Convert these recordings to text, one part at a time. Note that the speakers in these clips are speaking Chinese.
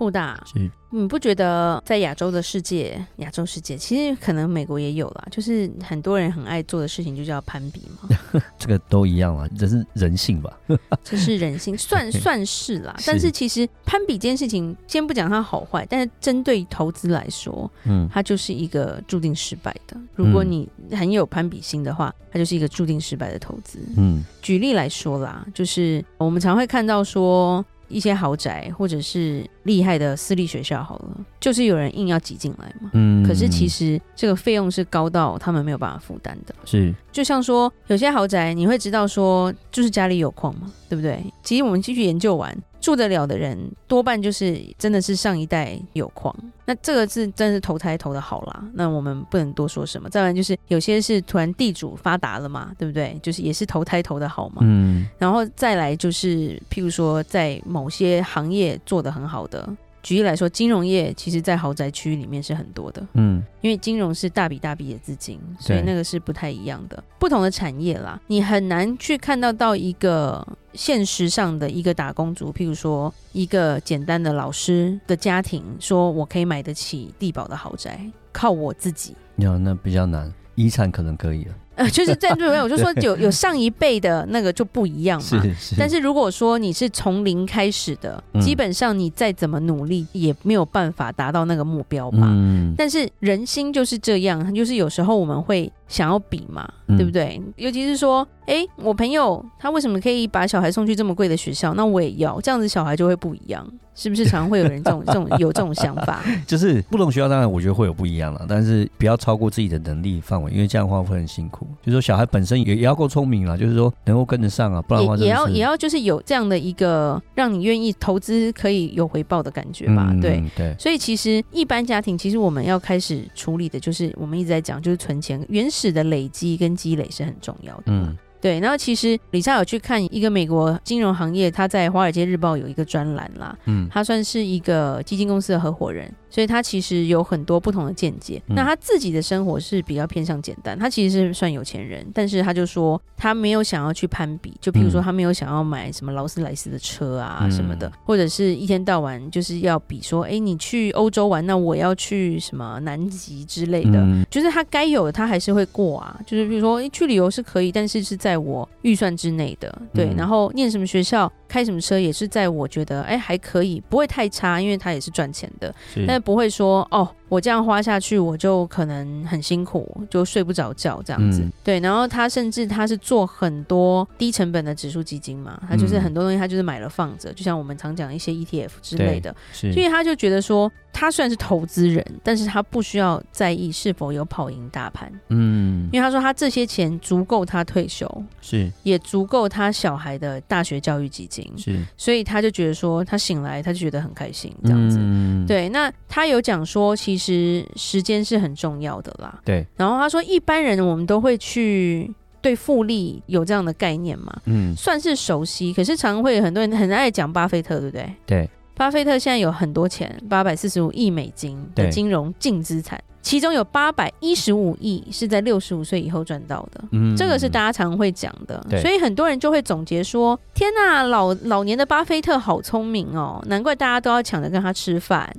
布大，是你不觉得在亚洲的世界，亚洲世界其实可能美国也有啦，就是很多人很爱做的事情就叫攀比嘛。这个都一样啦，这是人性吧？这是人性，算算是啦。是，但是其实攀比这件事情，先不讲它好坏，但是针对投资来说，嗯，它就是一个注定失败的。如果你很有攀比心的话，它就是一个注定失败的投资。嗯，举例来说啦，就是我们常会看到说。一些豪宅或者是厉害的私立学校，好了，就是有人硬要挤进来嘛。嗯，可是其实这个费用是高到他们没有办法负担的。是，就像说有些豪宅，你会知道说，就是家里有矿嘛，对不对？其实我们继续研究完。住得了的人多半就是真的是上一代有矿，那这个是真是投胎投的好啦。那我们不能多说什么。再来就是有些是突然地主发达了嘛，对不对？就是也是投胎投的好嘛。嗯。然后再来就是譬如说在某些行业做得很好的。举例来说，金融业其实，在豪宅区里面是很多的，嗯，因为金融是大笔大笔的资金，所以那个是不太一样的，不同的产业啦，你很难去看到到一个现实上的一个打工族，譬如说一个简单的老师的家庭，说我可以买得起地保的豪宅，靠我自己，有那比较难，遗产可能可以了。呃，就是在对面，我就说有有上一辈的那个就不一样嘛。是是。但是如果说你是从零开始的，嗯，基本上你再怎么努力也没有办法达到那个目标吧。嗯。但是人心就是这样，就是有时候我们会想要比嘛，嗯，对不对？尤其是说，哎，我朋友他为什么可以把小孩送去这么贵的学校？那我也要，这样子小孩就会不一样。是不是常会有人这种 这种有这种想法？就是不同学校，当然我觉得会有不一样了，但是不要超过自己的能力范围，因为这样的话会很辛苦。就是说小孩本身也也要够聪明了，就是说能够跟得上啊，不然的话也，也要也要就是有这样的一个让你愿意投资可以有回报的感觉吧？嗯、对对。所以其实一般家庭，其实我们要开始处理的就是我们一直在讲，就是存钱原始的累积跟积累是很重要的。嗯。对，然后其实李莎有去看一个美国金融行业，他在《华尔街日报》有一个专栏啦，嗯，他算是一个基金公司的合伙人。所以他其实有很多不同的见解。那他自己的生活是比较偏向简单，他其实是算有钱人，但是他就说他没有想要去攀比，就譬如说他没有想要买什么劳斯莱斯的车啊什么的，或者是一天到晚就是要比说，哎，你去欧洲玩，那我要去什么南极之类的，就是他该有的他还是会过啊。就是比如说，哎，去旅游是可以，但是是在我预算之内的，对。然后念什么学校，开什么车也是在我觉得哎还可以，不会太差，因为他也是赚钱的，但。不会说哦。我这样花下去，我就可能很辛苦，就睡不着觉这样子。嗯、对，然后他甚至他是做很多低成本的指数基金嘛，他就是很多东西他就是买了放着，就像我们常讲一些 ETF 之类的。所以他就觉得说，他虽然是投资人，但是他不需要在意是否有跑赢大盘。嗯，因为他说他这些钱足够他退休，是也足够他小孩的大学教育基金。是，所以他就觉得说，他醒来他就觉得很开心这样子。嗯，对，那他有讲说，其实。其实时间是很重要的啦。对。然后他说，一般人我们都会去对复利有这样的概念嘛，嗯，算是熟悉。可是常会很多人很爱讲巴菲特，对不对？对。巴菲特现在有很多钱，八百四十五亿美金的金融净资产，其中有八百一十五亿是在六十五岁以后赚到的。嗯，这个是大家常会讲的。所以很多人就会总结说：“天哪，老老年的巴菲特好聪明哦，难怪大家都要抢着跟他吃饭。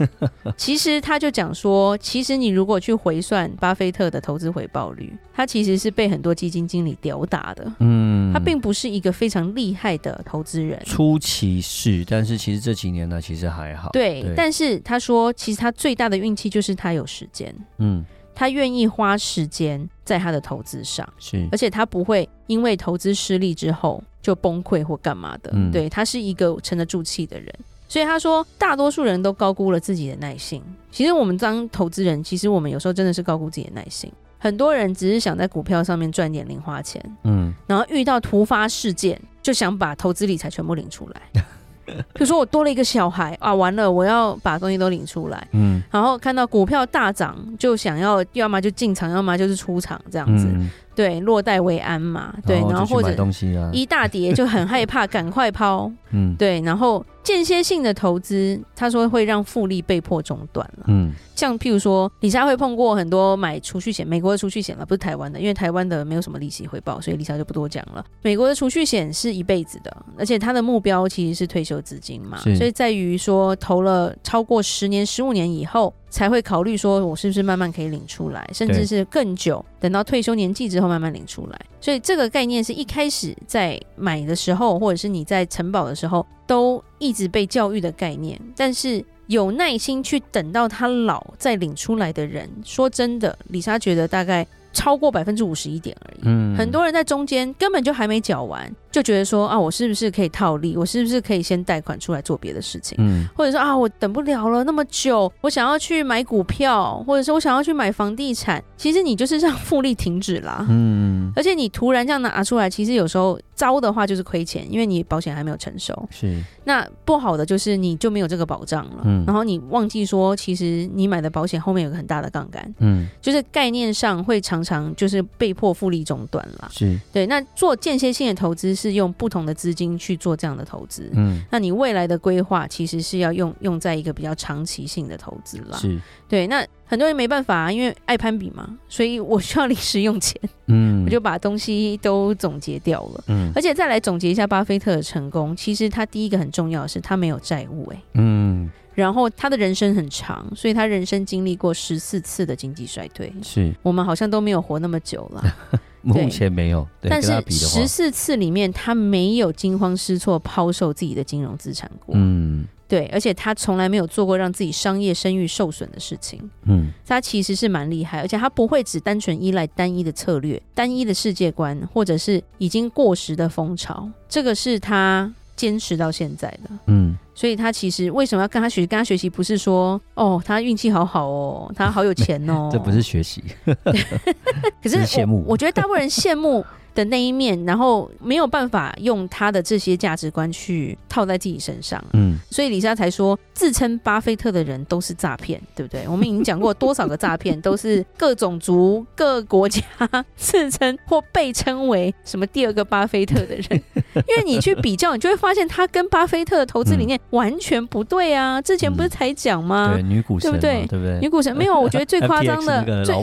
”其实他就讲说，其实你如果去回算巴菲特的投资回报率，他其实是被很多基金经理吊打的。嗯，他并不是一个非常厉害的投资人。初期是，但是其实这几年呢，其实还好。对，对，但是他说，其实他最大的运气就是他有时间。嗯，他愿意花时间在他的投资上，是，而且他不会因为投资失利之后就崩溃或干嘛的。嗯，对，他是一个沉得住气的人。所以他说，大多数人都高估了自己的耐心。其实我们当投资人，其实我们有时候真的是高估自己的耐性。很多人只是想在股票上面赚点零花钱，嗯，然后遇到突发事件，就想把投资理财全部领出来。比如说我多了一个小孩啊，完了，我要把东西都领出来，嗯，然后看到股票大涨，就想要要么就进场，要么就是出场这样子。嗯对，落袋为安嘛，对，然后或者东西啊，一大叠就很害怕，赶快抛，嗯，对，然后间歇性的投资，他说会让复利被迫中断了，嗯。像譬如说，李莎会碰过很多买储蓄险，美国的储蓄险了，不是台湾的，因为台湾的没有什么利息回报，所以李莎就不多讲了。美国的储蓄险是一辈子的，而且它的目标其实是退休资金嘛，所以在于说投了超过十年、十五年以后，才会考虑说我是不是慢慢可以领出来，甚至是更久，等到退休年纪之后慢慢领出来。所以这个概念是一开始在买的时候，或者是你在承保的时候，都一直被教育的概念，但是。有耐心去等到他老再领出来的人，说真的，李莎觉得大概超过百分之五十一点而已。嗯，很多人在中间根本就还没缴完。就觉得说啊，我是不是可以套利？我是不是可以先贷款出来做别的事情？嗯，或者说啊，我等不了了那么久，我想要去买股票，或者说我想要去买房地产。其实你就是让复利停止啦。嗯，而且你突然这样拿出来，其实有时候糟的话就是亏钱，因为你保险还没有成熟。是。那不好的就是你就没有这个保障了。嗯。然后你忘记说，其实你买的保险后面有个很大的杠杆。嗯。就是概念上会常常就是被迫复利中断了。是。对。那做间歇性的投资。是用不同的资金去做这样的投资，嗯，那你未来的规划其实是要用用在一个比较长期性的投资啦，是，对。那很多人没办法啊，因为爱攀比嘛，所以我需要临时用钱，嗯，我就把东西都总结掉了，嗯，而且再来总结一下巴菲特的成功，其实他第一个很重要的是他没有债务，欸，哎，嗯，然后他的人生很长，所以他人生经历过十四次的经济衰退，是。我们好像都没有活那么久了。目前没有，但是十四次里面他没有惊慌失措抛售自己的金融资产过。嗯，对，而且他从来没有做过让自己商业声誉受损的事情。嗯，他其实是蛮厉害，而且他不会只单纯依赖单一的策略、单一的世界观，或者是已经过时的风潮。这个是他坚持到现在的。嗯。所以他其实为什么要跟他学习？跟他学习不是说哦，他运气好好哦，他好有钱哦，这不是学习。可是羡慕我，我觉得大部分人羡慕。的那一面，然后没有办法用他的这些价值观去套在自己身上，嗯，所以李莎才说，自称巴菲特的人都是诈骗，对不对？我们已经讲过多少个诈骗，都是各种族、各国家 自称或被称为什么第二个巴菲特的人，因为你去比较，你就会发现他跟巴菲特的投资理念完全不对啊！之前不是才讲吗？对，女股神，对不对？对不对？女股神没有，我觉得最夸张的，最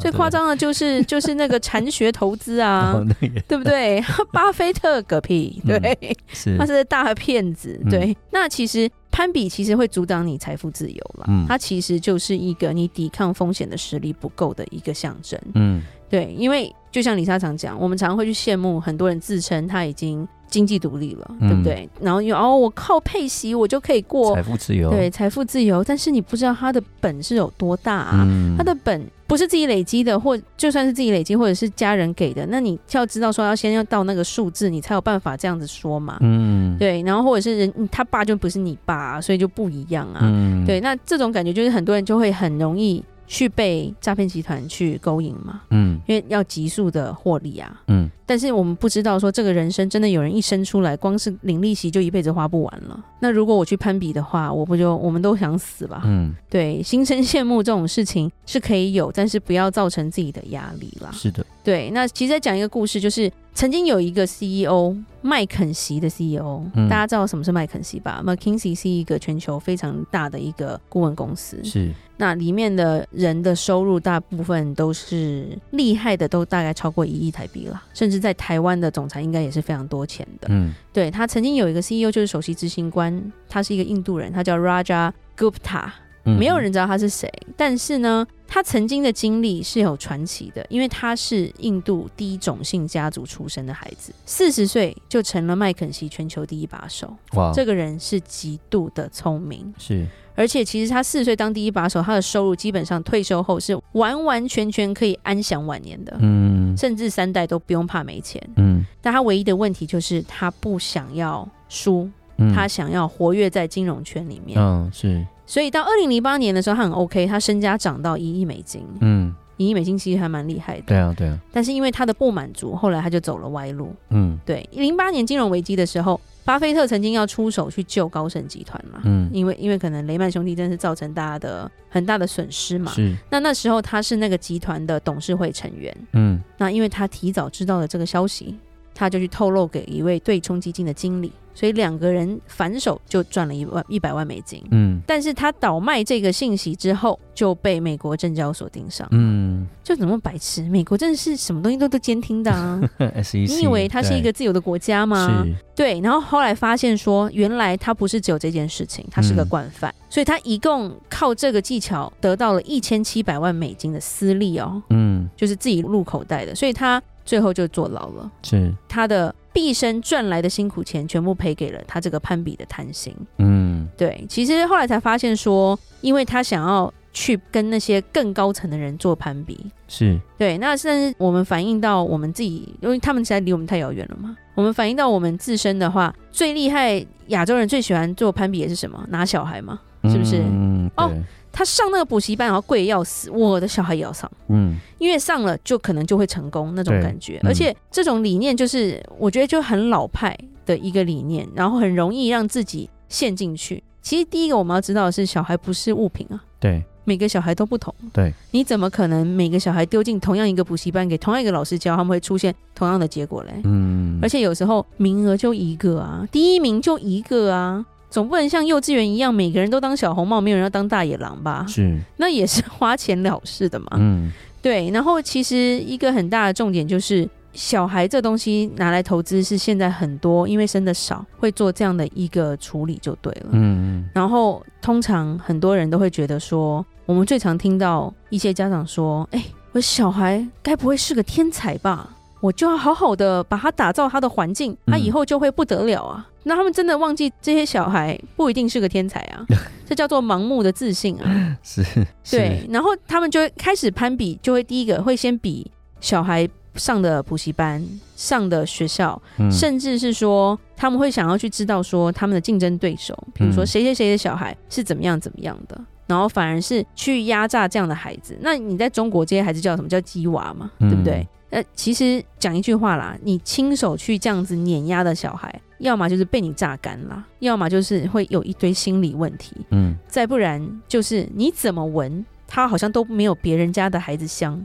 最夸张的就是就是那个禅学投资啊。对不对？巴菲特嗝屁，对，他是大骗子，对。嗯、那其实攀比其实会阻挡你财富自由了，嗯，它其实就是一个你抵抗风险的实力不够的一个象征，嗯，对。因为就像李莎常讲，我们常常会去羡慕很多人自称他已经。经济独立了，对不对？嗯、然后有哦，我靠配息，我就可以过财富自由，对，财富自由。但是你不知道他的本是有多大啊？嗯、他的本不是自己累积的，或就算是自己累积，或者是家人给的，那你要知道说要先要到那个数字，你才有办法这样子说嘛。嗯，对。然后或者是人他爸就不是你爸，所以就不一样啊。嗯，对。那这种感觉就是很多人就会很容易。去被诈骗集团去勾引嘛？嗯，因为要急速的获利啊。嗯，但是我们不知道说这个人生真的有人一生出来，光是领利息就一辈子花不完了。那如果我去攀比的话，我不就我们都想死吧？嗯，对，心生羡慕这种事情是可以有，但是不要造成自己的压力啦。是的，对。那其实再讲一个故事，就是曾经有一个 CEO 麦肯锡的 CEO，嗯，大家知道什么是麦肯锡吧？McKinsey 是一个全球非常大的一个顾问公司。是。那里面的人的收入大部分都是厉害的，都大概超过一亿台币了。甚至在台湾的总裁应该也是非常多钱的。嗯，对，他曾经有一个 CEO 就是首席执行官，他是一个印度人，他叫 Raja Gupta，没有人知道他是谁。嗯、但是呢，他曾经的经历是有传奇的，因为他是印度第一种姓家族出身的孩子，四十岁就成了麦肯锡全球第一把手。哇，这个人是极度的聪明。是。而且其实他四十岁当第一把手，他的收入基本上退休后是完完全全可以安享晚年的，嗯，甚至三代都不用怕没钱，嗯。但他唯一的问题就是他不想要输，嗯，他想要活跃在金融圈里面，嗯，是。所以到二零零八年的时候，他很 OK，他身家涨到一亿美金，嗯，一亿美金其实还蛮厉害的，对啊，对啊。但是因为他的不满足，后来他就走了歪路，嗯，对。零八年金融危机的时候。巴菲特曾经要出手去救高盛集团嘛，嗯，因为因为可能雷曼兄弟真是造成大家的很大的损失嘛，是。那那时候他是那个集团的董事会成员，嗯，那因为他提早知道了这个消息，他就去透露给一位对冲基金的经理。所以两个人反手就赚了一万一百万美金。嗯，但是他倒卖这个信息之后，就被美国证交所盯上。嗯，就怎么白痴？美国真的是什么东西都都监听的啊！SEC，你以为它是一个自由的国家吗？对。然后后来发现说，原来他不是只有这件事情，他是个惯犯。嗯、所以他一共靠这个技巧得到了一千七百万美金的私利哦。嗯，就是自己入口袋的。所以他最后就坐牢了。是他的。毕生赚来的辛苦钱全部赔给了他这个攀比的贪心。嗯，对，其实后来才发现说，因为他想要去跟那些更高层的人做攀比，是对。那甚至我们反映到我们自己，因为他们实在离我们太遥远了嘛。我们反映到我们自身的话，最厉害亚洲人最喜欢做攀比的是什么？拿小孩嘛，是不是？嗯，哦。他上那个补习班，然后贵得要死，我的小孩也要上，嗯，因为上了就可能就会成功那种感觉，嗯、而且这种理念就是我觉得就很老派的一个理念，然后很容易让自己陷进去。其实第一个我们要知道的是，小孩不是物品啊，对，每个小孩都不同，对，你怎么可能每个小孩丢进同样一个补习班，给同样一个老师教，他们会出现同样的结果嘞？嗯，而且有时候名额就一个啊，第一名就一个啊。总不能像幼稚园一样，每个人都当小红帽，没有人要当大野狼吧？是，那也是花钱了事的嘛。嗯，对。然后其实一个很大的重点就是，小孩这东西拿来投资是现在很多因为生的少会做这样的一个处理就对了。嗯嗯。然后通常很多人都会觉得说，我们最常听到一些家长说：“哎，我小孩该不会是个天才吧？我就要好好的把他打造他的环境，他以后就会不得了啊。”那他们真的忘记这些小孩不一定是个天才啊，这叫做盲目的自信啊。是，对。然后他们就会开始攀比，就会第一个会先比小孩上的补习班、上的学校，嗯、甚至是说他们会想要去知道说他们的竞争对手，比如说谁谁谁的小孩是怎么样怎么样的，然后反而是去压榨这样的孩子。那你在中国这些孩子叫什么叫鸡娃嘛，对不对？呃，其实讲一句话啦，你亲手去这样子碾压的小孩，要么就是被你榨干了，要么就是会有一堆心理问题，嗯，再不然就是你怎么闻，他好像都没有别人家的孩子香，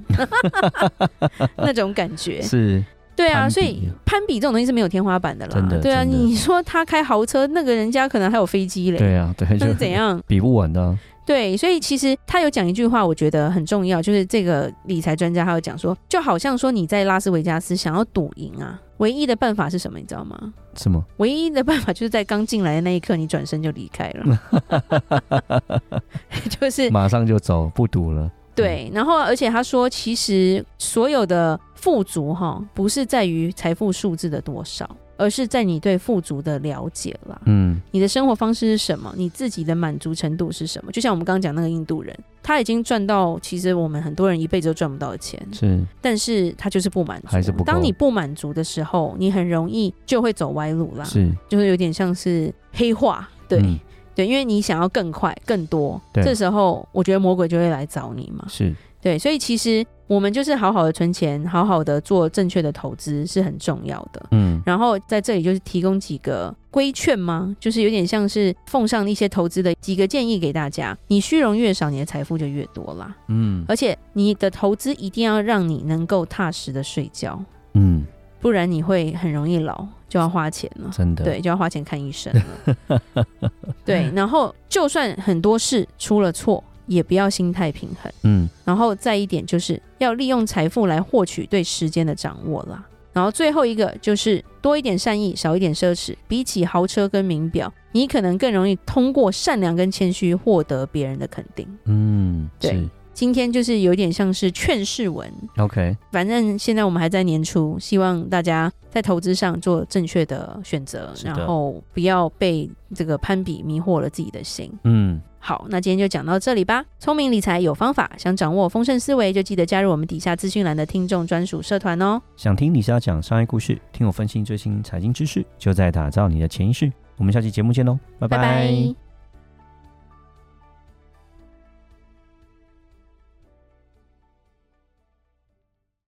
那种感觉。是，对啊，所以攀比这种东西是没有天花板的啦，真的，对啊，你说他开豪车，那个人家可能还有飞机嘞，对啊，对，那是怎样？比不完的啊。对，所以其实他有讲一句话，我觉得很重要，就是这个理财专家他有讲说，就好像说你在拉斯维加斯想要赌赢啊，唯一的办法是什么？你知道吗？什么？唯一的办法就是在刚进来的那一刻，你转身就离开了，就是马上就走，不赌了。对，然后而且他说，其实所有的富足哈，不是在于财富数字的多少。而是在你对富足的了解啦，嗯，你的生活方式是什么？你自己的满足程度是什么？就像我们刚刚讲那个印度人，他已经赚到其实我们很多人一辈子都赚不到的钱，是，但是他就是不满足，还是不。当你不满足的时候，你很容易就会走歪路啦，是，就是有点像是黑化，对、嗯、对，因为你想要更快更多，这时候我觉得魔鬼就会来找你嘛，是。对，所以其实我们就是好好的存钱，好好的做正确的投资是很重要的。嗯，然后在这里就是提供几个规劝吗？就是有点像是奉上一些投资的几个建议给大家。你虚荣越少，你的财富就越多啦。嗯，而且你的投资一定要让你能够踏实的睡觉。嗯，不然你会很容易老，就要花钱了。真的，对，就要花钱看医生了。对，然后就算很多事出了错。也不要心态平衡，嗯，然后再一点就是要利用财富来获取对时间的掌握啦。然后最后一个就是多一点善意，少一点奢侈。比起豪车跟名表，你可能更容易通过善良跟谦虚获得别人的肯定。嗯，对。今天就是有点像是劝世文。OK，反正现在我们还在年初，希望大家在投资上做正确的选择，然后不要被这个攀比迷惑了自己的心。嗯。好，那今天就讲到这里吧。聪明理财有方法，想掌握丰盛思维，就记得加入我们底下资讯栏的听众专属社团哦。想听李莎讲商业故事，听我分析最新财经知识，就在打造你的潜意识。我们下期节目见喽，拜拜。拜拜。